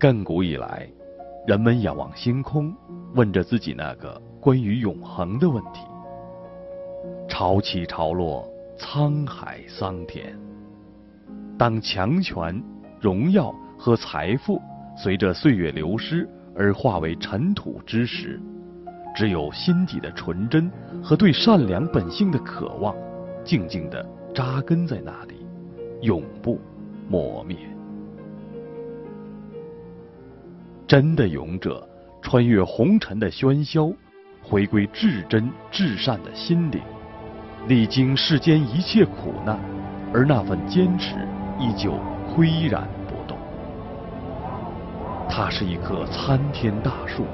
亘古以来，人们仰望星空，问着自己那个关于永恒的问题。潮起潮落，沧海桑田。当强权、荣耀和财富随着岁月流失而化为尘土之时，只有心底的纯真和对善良本性的渴望，静静地扎根在那里，永不磨灭。真的勇者，穿越红尘的喧嚣，回归至真至善的心灵，历经世间一切苦难，而那份坚持依旧岿然不动。它是一棵参天大树。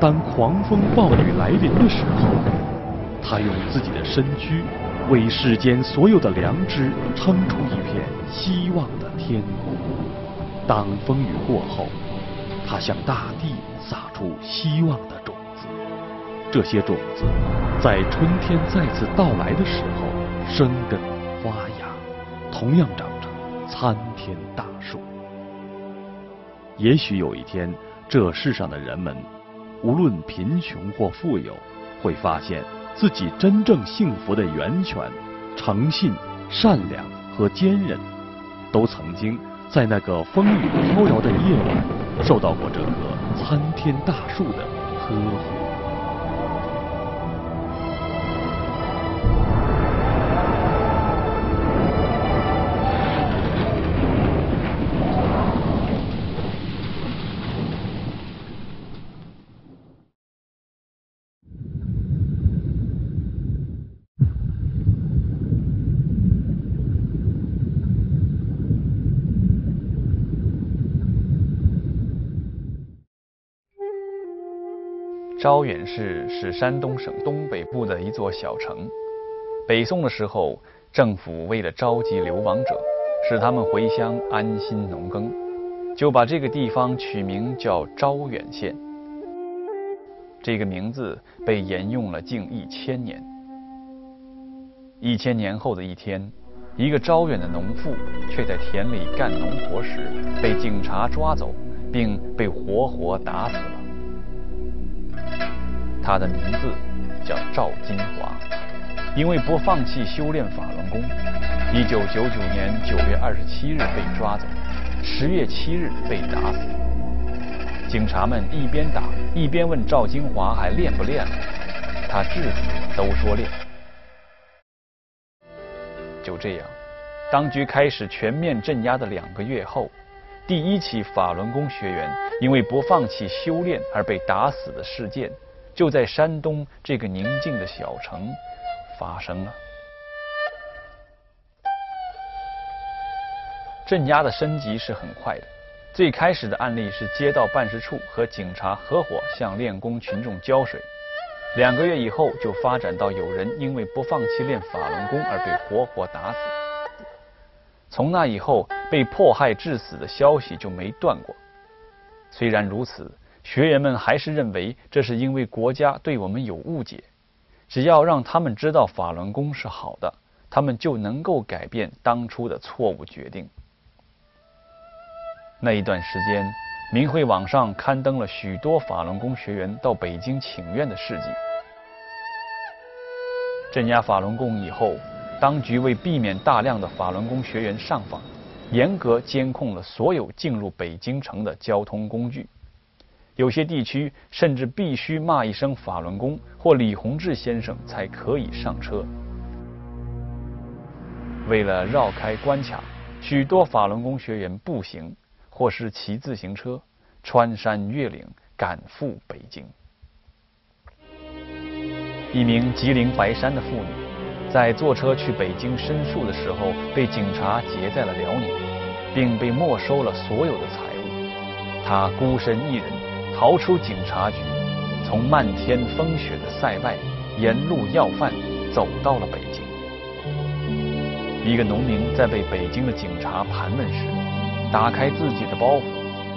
当狂风暴雨来临的时候，他用自己的身躯为世间所有的良知撑出一片希望的天空。当风雨过后，他向大地撒出希望的种子。这些种子在春天再次到来的时候生根发芽，同样长成参天大树。也许有一天，这世上的人们。无论贫穷或富有，会发现自己真正幸福的源泉，诚信、善良和坚韧，都曾经在那个风雨飘摇的夜晚，受到过这棵参天大树的呵护。招远市是山东省东北部的一座小城。北宋的时候，政府为了召集流亡者，使他们回乡安心农耕，就把这个地方取名叫招远县。这个名字被沿用了近一千年。一千年后的一天，一个招远的农妇却在田里干农活时被警察抓走，并被活活打死了。他的名字叫赵金华，因为不放弃修炼法轮功，一九九九年九月二十七日被抓走，十月七日被打死。警察们一边打一边问赵金华还练不练了，他至死都说练。就这样，当局开始全面镇压的两个月后，第一起法轮功学员因为不放弃修炼而被打死的事件。就在山东这个宁静的小城发生了。镇压的升级是很快的。最开始的案例是街道办事处和警察合伙向练功群众浇水，两个月以后就发展到有人因为不放弃练法轮功而被活活打死。从那以后，被迫害致死的消息就没断过。虽然如此。学员们还是认为这是因为国家对我们有误解，只要让他们知道法轮功是好的，他们就能够改变当初的错误决定。那一段时间，明慧网上刊登了许多法轮功学员到北京请愿的事迹。镇压法轮功以后，当局为避免大量的法轮功学员上访，严格监控了所有进入北京城的交通工具。有些地区甚至必须骂一声“法轮功”或“李洪志先生”才可以上车。为了绕开关卡，许多法轮功学员步行或是骑自行车，穿山越岭赶赴北京。一名吉林白山的妇女，在坐车去北京申诉的时候，被警察劫在了辽宁，并被没收了所有的财物。她孤身一人。逃出警察局，从漫天风雪的塞外沿路要饭，走到了北京。一个农民在被北京的警察盘问时，打开自己的包袱，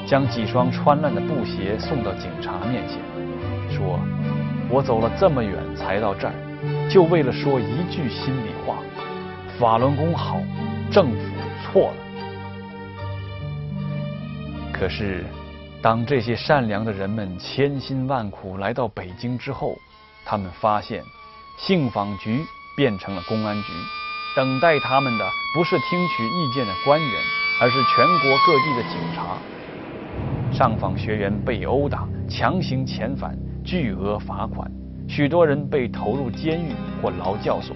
将几双穿烂的布鞋送到警察面前，说：“我走了这么远才到这儿，就为了说一句心里话：法轮功好，政府错了。”可是。当这些善良的人们千辛万苦来到北京之后，他们发现，信访局变成了公安局，等待他们的不是听取意见的官员，而是全国各地的警察。上访学员被殴打、强行遣返、巨额罚款，许多人被投入监狱或劳教所。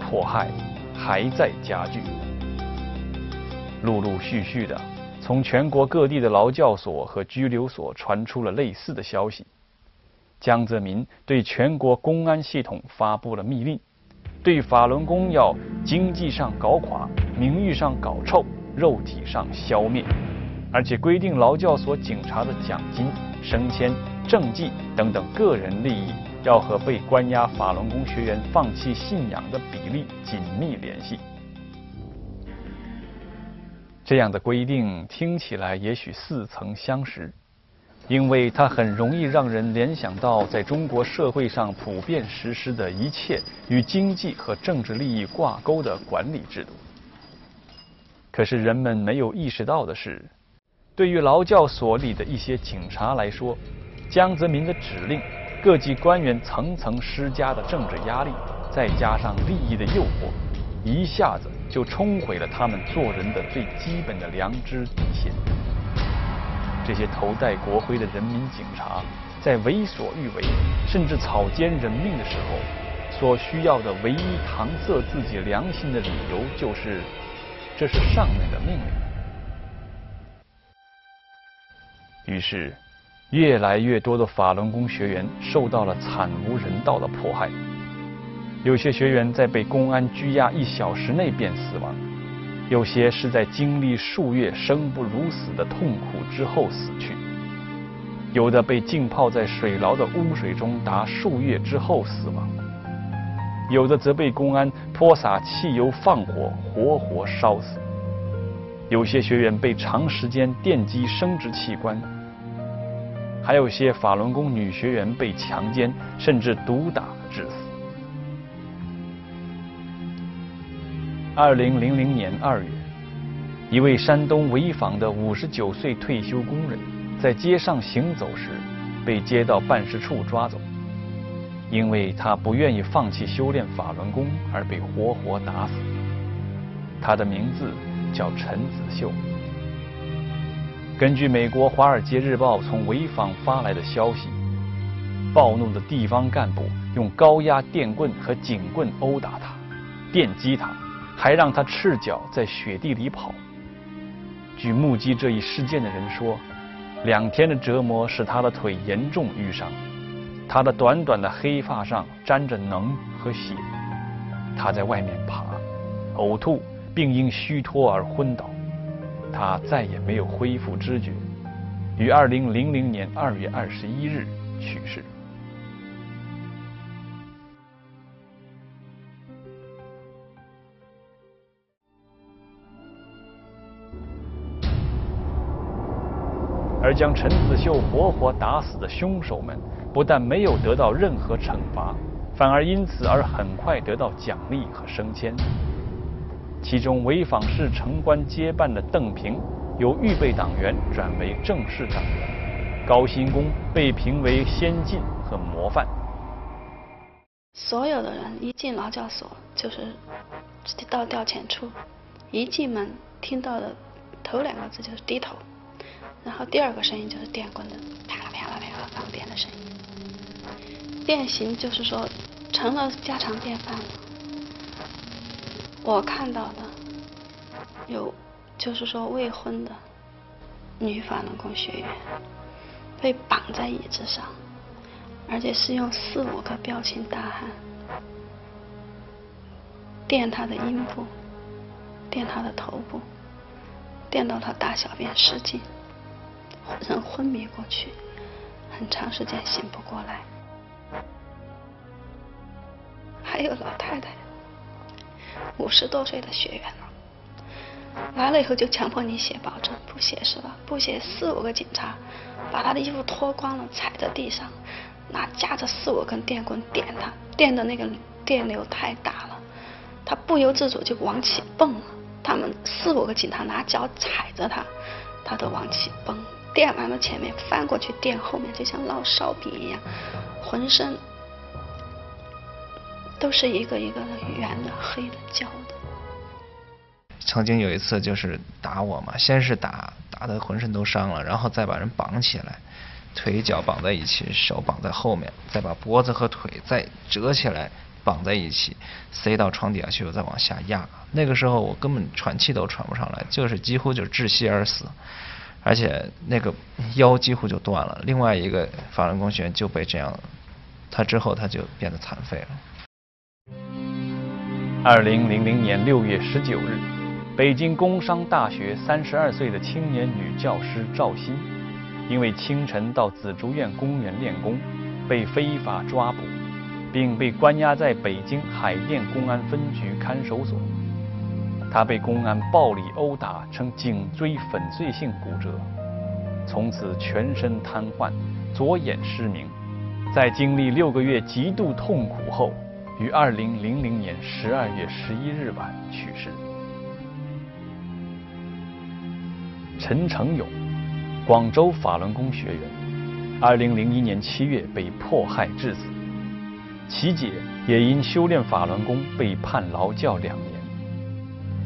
迫害还在加剧，陆陆续续的，从全国各地的劳教所和拘留所传出了类似的消息。江泽民对全国公安系统发布了密令，对法轮功要经济上搞垮，名誉上搞臭，肉体上消灭，而且规定劳教所警察的奖金、升迁、政绩等等个人利益。要和被关押法轮功学员放弃信仰的比例紧密联系。这样的规定听起来也许似曾相识，因为它很容易让人联想到在中国社会上普遍实施的一切与经济和政治利益挂钩的管理制度。可是人们没有意识到的是，对于劳教所里的一些警察来说，江泽民的指令。各级官员层层施加的政治压力，再加上利益的诱惑，一下子就冲毁了他们做人的最基本的良知底线。这些头戴国徽的人民警察，在为所欲为，甚至草菅人命的时候，所需要的唯一搪塞自己良心的理由，就是这是上面的命令。于是。越来越多的法轮功学员受到了惨无人道的迫害，有些学员在被公安拘押一小时内便死亡，有些是在经历数月生不如死的痛苦之后死去，有的被浸泡在水牢的污水中达数月之后死亡，有的则被公安泼洒汽油放火活活烧死，有些学员被长时间电击生殖器官。还有些法轮功女学员被强奸，甚至毒打致死。二零零零年二月，一位山东潍坊的五十九岁退休工人，在街上行走时，被街道办事处抓走，因为他不愿意放弃修炼法轮功，而被活活打死。他的名字叫陈子秀。根据美国《华尔街日报》从潍坊发来的消息，暴怒的地方干部用高压电棍和警棍殴打他，电击他，还让他赤脚在雪地里跑。据目击这一事件的人说，两天的折磨使他的腿严重淤伤，他的短短的黑发上沾着脓和血。他在外面爬、呕吐，并因虚脱而昏倒。他再也没有恢复知觉，于二零零零年二月二十一日去世。而将陈子秀活活打死的凶手们，不但没有得到任何惩罚，反而因此而很快得到奖励和升迁。其中，潍坊市城关接办的邓平由预备党员转为正式党员，高新功被评为先进和模范。所有的人一进劳教所就是直接到调遣处，一进门听到的头两个字就是低头，然后第二个声音就是电棍的啪啦啪啦啪啦放电的声音，电刑就是说成了家常便饭了。我看到的有，就是说未婚的女法轮功学员被绑在椅子上，而且是用四五个彪形大汉电她的阴部，电她的头部，电到她大小便失禁，人昏迷过去，很长时间醒不过来。还有老太太。五十多岁的学员了，来了以后就强迫你写保证，不写是吧？不写，四五个警察把他的衣服脱光了，踩在地上，拿夹着四五根电棍点他，电的那个电流太大了，他不由自主就往起蹦了。他们四五个警察拿脚踩着他，他都往起蹦，电完了前面翻过去，电后面就像烙烧饼一样，浑身都是一个一个的圆的、黑的、焦的。曾经有一次就是打我嘛，先是打打的浑身都伤了，然后再把人绑起来，腿脚绑在一起，手绑在后面，再把脖子和腿再折起来绑在一起，塞到床底下去，再往下压。那个时候我根本喘气都喘不上来，就是几乎就窒息而死，而且那个腰几乎就断了。另外一个法轮功学员就被这样，他之后他就变得残废了。二零零零年六月十九日。北京工商大学三十二岁的青年女教师赵鑫，因为清晨到紫竹院公园练功，被非法抓捕，并被关押在北京海淀公安分局看守所。他被公安暴力殴打，呈颈椎粉碎性骨折，从此全身瘫痪，左眼失明。在经历六个月极度痛苦后，于二零零零年十二月十一日晚去世。陈成勇，广州法轮功学员，二零零一年七月被迫害致死，其姐也因修炼法轮功被判劳教两年，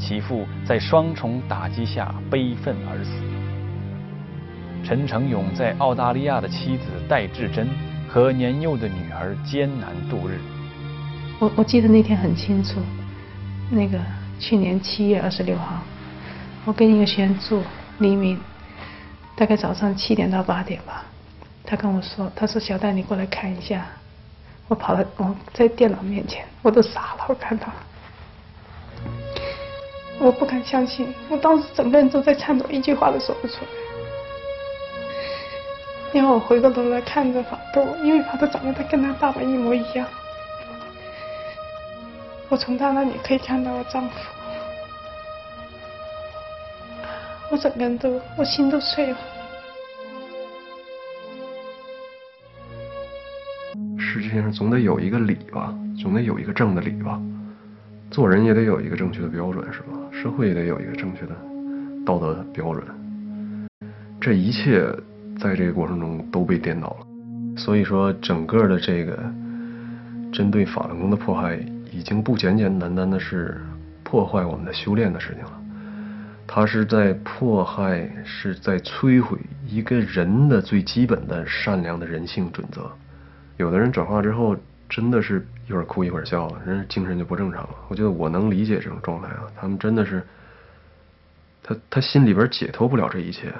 其父在双重打击下悲愤而死。陈成勇在澳大利亚的妻子戴志珍和年幼的女儿艰难度日。我我记得那天很清楚，那个去年七月二十六号，我跟一个学员住。黎明，大概早上七点到八点吧。他跟我说：“他说小戴，你过来看一下。”我跑到，我在电脑面前，我都傻了。我看到，我不敢相信，我当时整个人都在颤抖，一句话都说不出来。因为我回过头来看着法斗，因为法斗长得他跟他爸爸一模一样。我从他那里可以看到我丈夫。我整个人都，我心都碎了。世界上总得有一个理吧，总得有一个正的理吧。做人也得有一个正确的标准，是吧？社会也得有一个正确的道德标准。这一切在这个过程中都被颠倒了。所以说，整个的这个针对法轮功的迫害，已经不简简单单的是破坏我们的修炼的事情了。他是在迫害，是在摧毁一个人的最基本的善良的人性准则。有的人转化之后，真的是一会儿哭一会儿笑，人精神就不正常了。我觉得我能理解这种状态啊，他们真的是，他他心里边解脱不了这一切。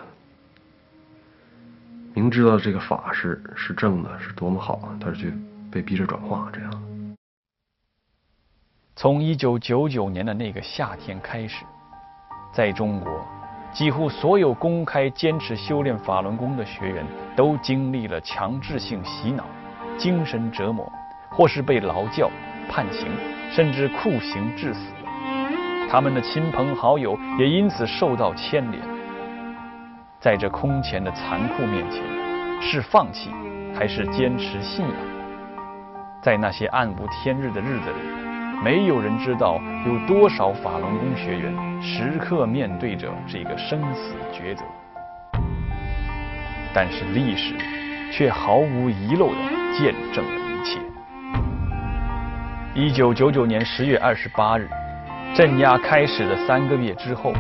明知道这个法是是正的，是多么好啊，他却被逼着转化这样。从一九九九年的那个夏天开始。在中国，几乎所有公开坚持修炼法轮功的学员都经历了强制性洗脑、精神折磨，或是被劳教、判刑，甚至酷刑致死。他们的亲朋好友也因此受到牵连。在这空前的残酷面前，是放弃还是坚持信仰？在那些暗无天日的日子里。没有人知道有多少法轮功学员时刻面对着这个生死抉择，但是历史却毫无遗漏地见证了一。九九九年十月二十八日，镇压开始的三个月之后，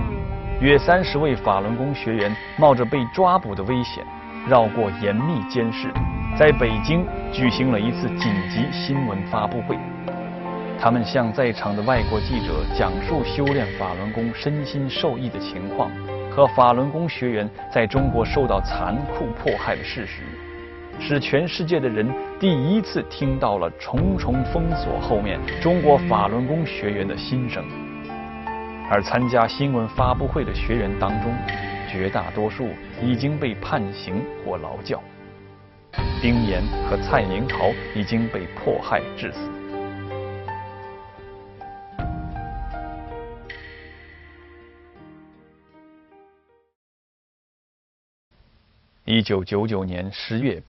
约三十位法轮功学员冒着被抓捕的危险，绕过严密监视，在北京举行了一次紧急新闻发布会。他们向在场的外国记者讲述修炼法轮功身心受益的情况和法轮功学员在中国受到残酷迫害的事实，使全世界的人第一次听到了重重封锁后面中国法轮功学员的心声。而参加新闻发布会的学员当中，绝大多数已经被判刑或劳教，丁岩和蔡明朝已经被迫害致死。一九九九年十月，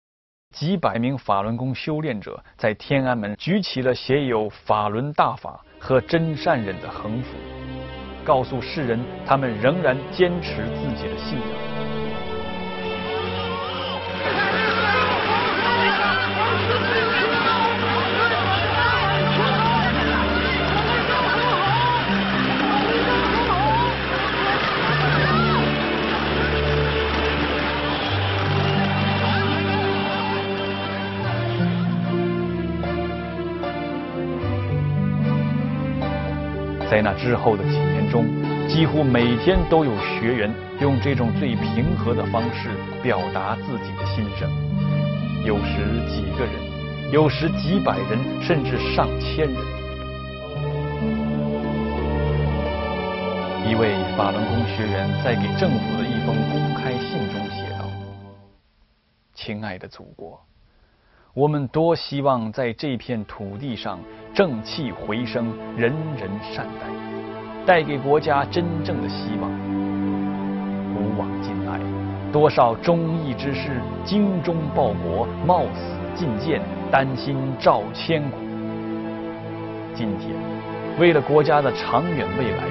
几百名法轮功修炼者在天安门举起了写有“法轮大法”和“真善忍”的横幅，告诉世人他们仍然坚持自己的信仰。在那之后的几年中，几乎每天都有学员用这种最平和的方式表达自己的心声。有时几个人，有时几百人，甚至上千人。一位法轮功学员在给政府的一封公开信中写道：“亲爱的祖国。”我们多希望在这片土地上正气回升，人人善待，带给国家真正的希望。古往今来，多少忠义之士精忠报国，冒死进谏，担心照千古。今天，为了国家的长远未来，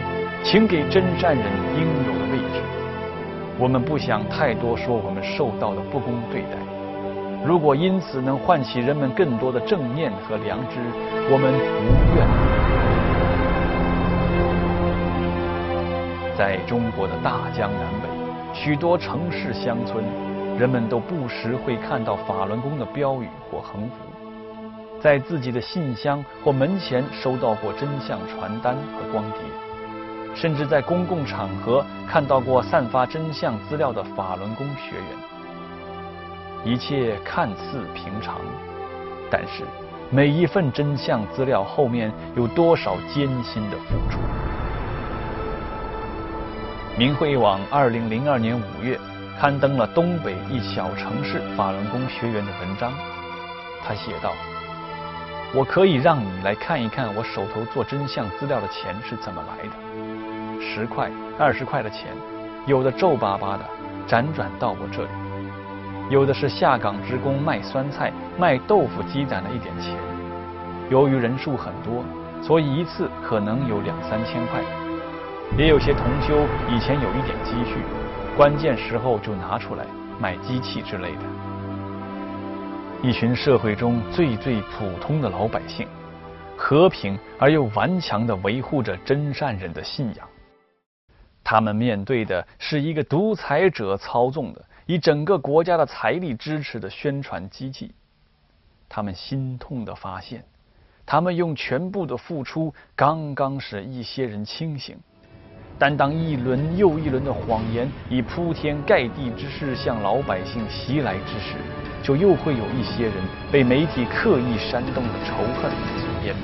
请给真善人应有的位置。我们不想太多说我们受到的不公对待。如果因此能唤起人们更多的正念和良知，我们无怨。在中国的大江南北，许多城市乡村，人们都不时会看到法轮功的标语或横幅，在自己的信箱或门前收到过真相传单和光碟，甚至在公共场合看到过散发真相资料的法轮功学员。一切看似平常，但是每一份真相资料后面有多少艰辛的付出？明慧网二零零二年五月刊登了东北一小城市法轮功学员的文章，他写道：“我可以让你来看一看我手头做真相资料的钱是怎么来的，十块、二十块的钱，有的皱巴巴的，辗转到我这里。”有的是下岗职工卖酸菜、卖豆腐积攒了一点钱，由于人数很多，所以一次可能有两三千块。也有些同修以前有一点积蓄，关键时候就拿出来买机器之类的。一群社会中最最普通的老百姓，和平而又顽强地维护着真善人的信仰。他们面对的是一个独裁者操纵的。以整个国家的财力支持的宣传机器，他们心痛的发现，他们用全部的付出刚刚使一些人清醒，但当一轮又一轮的谎言以铺天盖地之势向老百姓袭来之时，就又会有一些人被媒体刻意煽动的仇恨所淹没。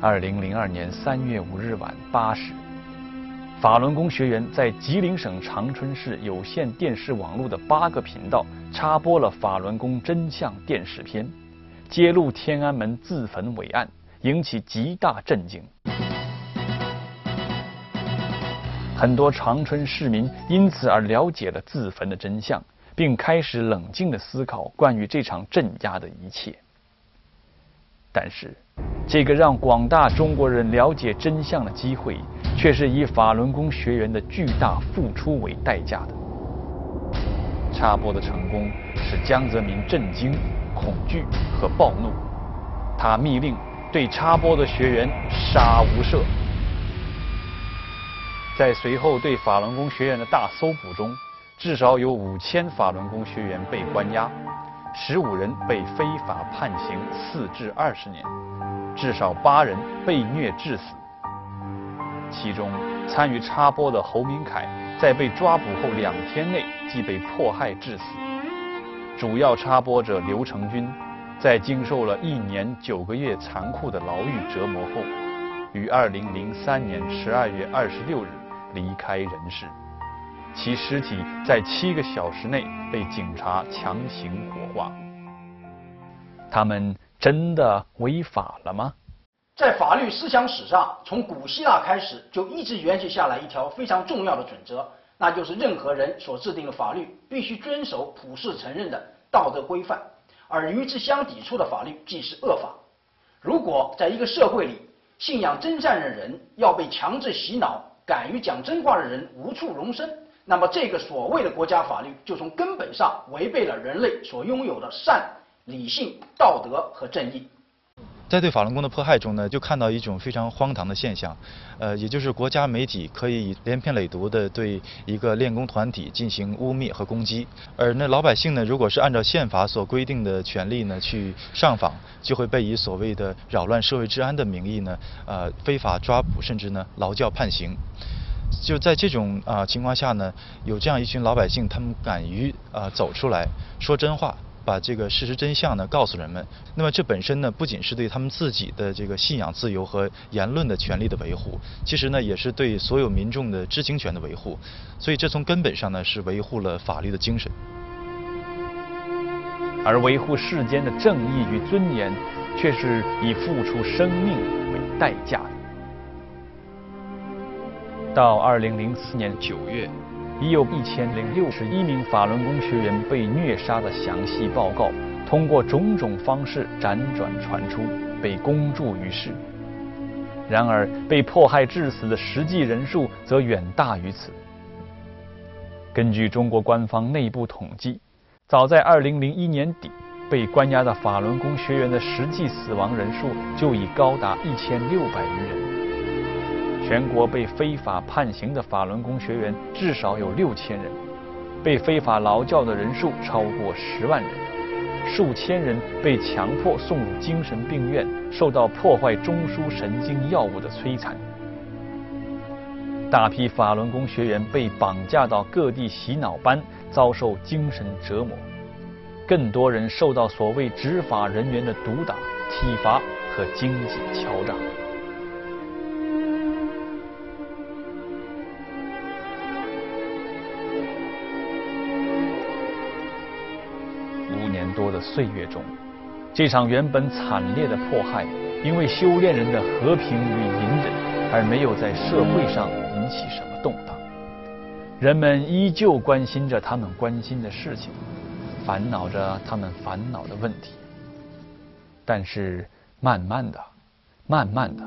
二零零二年三月五日晚八时。法轮功学员在吉林省长春市有线电视网络的八个频道插播了法轮功真相电视片，揭露天安门自焚伟案，引起极大震惊。很多长春市民因此而了解了自焚的真相，并开始冷静的思考关于这场镇压的一切。但是，这个让广大中国人了解真相的机会，却是以法轮功学员的巨大付出为代价的。插播的成功使江泽民震惊、恐惧和暴怒，他密令对插播的学员杀无赦。在随后对法轮功学员的大搜捕中，至少有五千法轮功学员被关押。十五人被非法判刑四至二十年，至少八人被虐致死。其中参与插播的侯明凯，在被抓捕后两天内即被迫害致死。主要插播者刘成军，在经受了一年九个月残酷的牢狱折磨后，于二零零三年十二月二十六日离开人世。其尸体在七个小时内被警察强行火化。他们真的违法了吗？在法律思想史上，从古希腊开始就一直延续下来一条非常重要的准则，那就是任何人所制定的法律必须遵守普世承认的道德规范，而与之相抵触的法律即是恶法。如果在一个社会里信仰真善的人要被强制洗脑，敢于讲真话的人无处容身。那么，这个所谓的国家法律就从根本上违背了人类所拥有的善、理性、道德和正义。在对法轮功的迫害中呢，就看到一种非常荒唐的现象，呃，也就是国家媒体可以连篇累牍的对一个练功团体进行污蔑和攻击，而那老百姓呢，如果是按照宪法所规定的权利呢去上访，就会被以所谓的扰乱社会治安的名义呢，呃，非法抓捕，甚至呢劳教判刑。就在这种啊情况下呢，有这样一群老百姓，他们敢于啊走出来说真话。把这个事实真相呢告诉人们，那么这本身呢不仅是对他们自己的这个信仰自由和言论的权利的维护，其实呢也是对所有民众的知情权的维护，所以这从根本上呢是维护了法律的精神。而维护世间的正义与尊严，却是以付出生命为代价的。到二零零四年九月。已有一千零六十一名法轮功学员被虐杀的详细报告，通过种种方式辗转传出，被公诸于世。然而，被迫害致死的实际人数则远大于此。根据中国官方内部统计，早在二零零一年底，被关押的法轮功学员的实际死亡人数就已高达一千六百余人。全国被非法判刑的法轮功学员至少有六千人，被非法劳教的人数超过十万人，数千人被强迫送入精神病院，受到破坏中枢神经药物的摧残。大批法轮功学员被绑架到各地洗脑班，遭受精神折磨；更多人受到所谓执法人员的毒打、体罚和经济敲诈。岁月中，这场原本惨烈的迫害，因为修炼人的和平与隐忍，而没有在社会上引起什么动荡。人们依旧关心着他们关心的事情，烦恼着他们烦恼的问题。但是，慢慢的，慢慢的，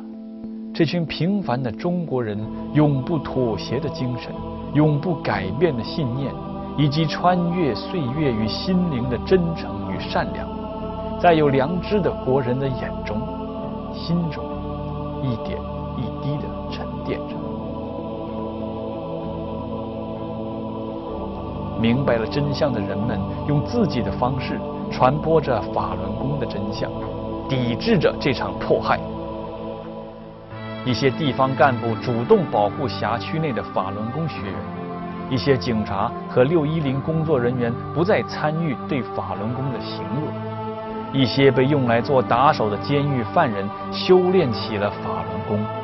这群平凡的中国人永不妥协的精神，永不改变的信念。以及穿越岁月与心灵的真诚善良，在有良知的国人的眼中、心中，一点一滴的沉淀着。明白了真相的人们，用自己的方式传播着法轮功的真相，抵制着这场迫害。一些地方干部主动保护辖区内的法轮功学员。一些警察和六一零工作人员不再参与对法轮功的行恶，一些被用来做打手的监狱犯人修炼起了法轮功。